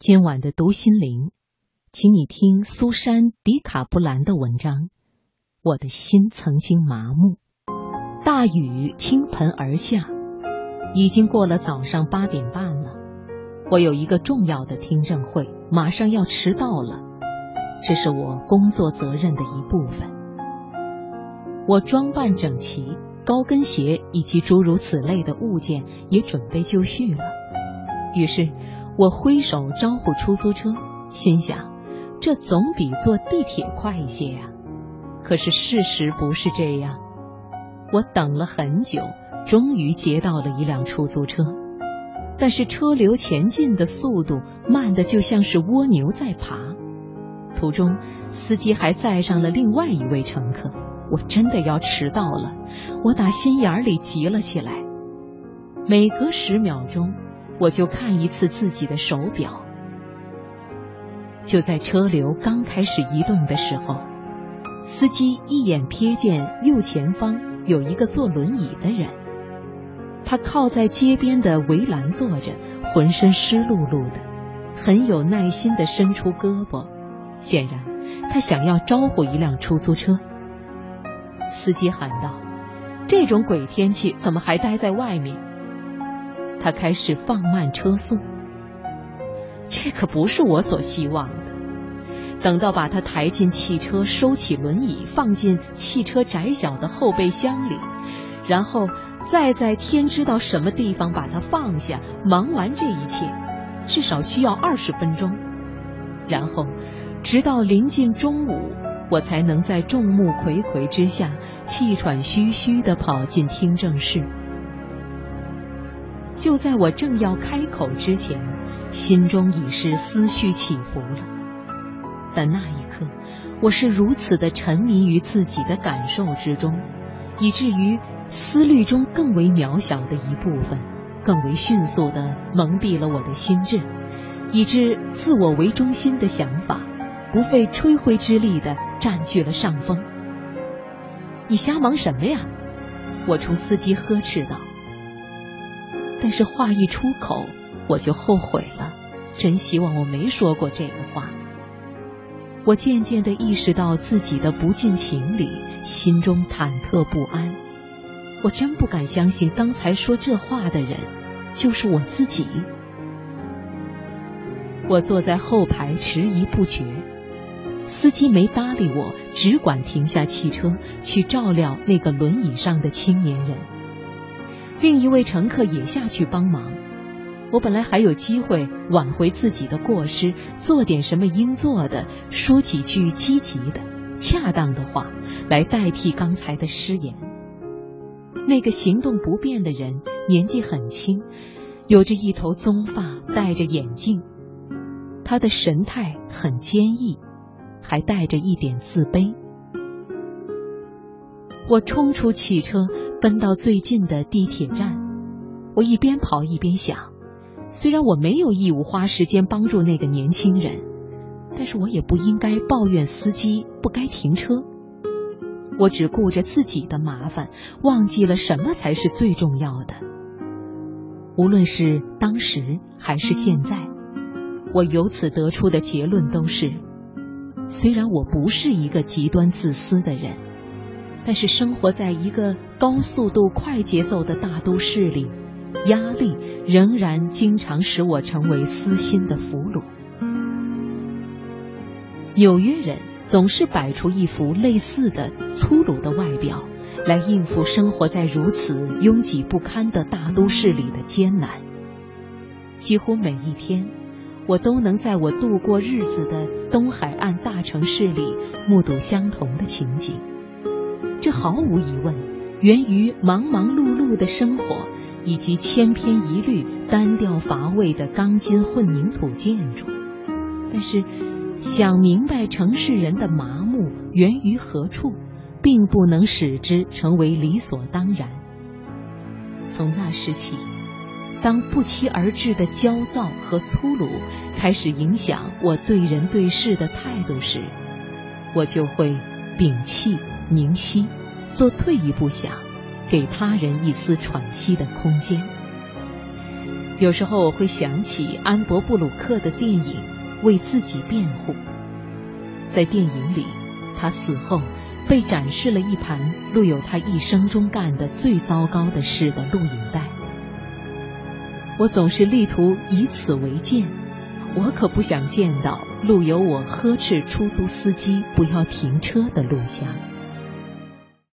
今晚的读心灵，请你听苏珊·迪卡布兰的文章《我的心曾经麻木》。大雨倾盆而下，已经过了早上八点半了。我有一个重要的听证会，马上要迟到了。这是我工作责任的一部分。我装扮整齐，高跟鞋以及诸如此类的物件也准备就绪了。于是。我挥手招呼出租车，心想，这总比坐地铁快一些呀。可是事实不是这样。我等了很久，终于接到了一辆出租车，但是车流前进的速度慢的就像是蜗牛在爬。途中，司机还载上了另外一位乘客。我真的要迟到了，我打心眼里急了起来。每隔十秒钟。我就看一次自己的手表。就在车流刚开始移动的时候，司机一眼瞥见右前方有一个坐轮椅的人，他靠在街边的围栏坐着，浑身湿漉漉的，很有耐心的伸出胳膊，显然他想要招呼一辆出租车。司机喊道：“这种鬼天气，怎么还待在外面？”他开始放慢车速，这可不是我所希望的。等到把他抬进汽车，收起轮椅，放进汽车窄小的后备箱里，然后再在天知道什么地方把他放下，忙完这一切，至少需要二十分钟。然后，直到临近中午，我才能在众目睽睽之下，气喘吁吁地跑进听证室。就在我正要开口之前，心中已是思绪起伏了。但那一刻，我是如此的沉迷于自己的感受之中，以至于思虑中更为渺小的一部分，更为迅速的蒙蔽了我的心智，以致自我为中心的想法，不费吹灰之力的占据了上风。你瞎忙什么呀？我冲司机呵斥道。但是话一出口，我就后悔了。真希望我没说过这个话。我渐渐的意识到自己的不近情理，心中忐忑不安。我真不敢相信，刚才说这话的人就是我自己。我坐在后排，迟疑不决。司机没搭理我，只管停下汽车，去照料那个轮椅上的青年人。另一位乘客也下去帮忙。我本来还有机会挽回自己的过失，做点什么应做的，说几句积极的、恰当的话，来代替刚才的失言。那个行动不便的人年纪很轻，有着一头棕发，戴着眼镜，他的神态很坚毅，还带着一点自卑。我冲出汽车。奔到最近的地铁站，我一边跑一边想：虽然我没有义务花时间帮助那个年轻人，但是我也不应该抱怨司机不该停车。我只顾着自己的麻烦，忘记了什么才是最重要的。无论是当时还是现在，我由此得出的结论都是：虽然我不是一个极端自私的人。但是生活在一个高速度、快节奏的大都市里，压力仍然经常使我成为私心的俘虏。纽约人总是摆出一副类似的粗鲁的外表，来应付生活在如此拥挤不堪的大都市里的艰难。几乎每一天，我都能在我度过日子的东海岸大城市里目睹相同的情景。这毫无疑问源于忙忙碌碌的生活，以及千篇一律、单调乏味的钢筋混凝土建筑。但是，想明白城市人的麻木源于何处，并不能使之成为理所当然。从那时起，当不期而至的焦躁和粗鲁开始影响我对人对事的态度时，我就会摒弃。明晰，做退一步想，给他人一丝喘息的空间。有时候我会想起安博布鲁克的电影，为自己辩护。在电影里，他死后被展示了一盘录有他一生中干的最糟糕的事的录影带。我总是力图以此为鉴，我可不想见到录有我呵斥出租司机不要停车的录像。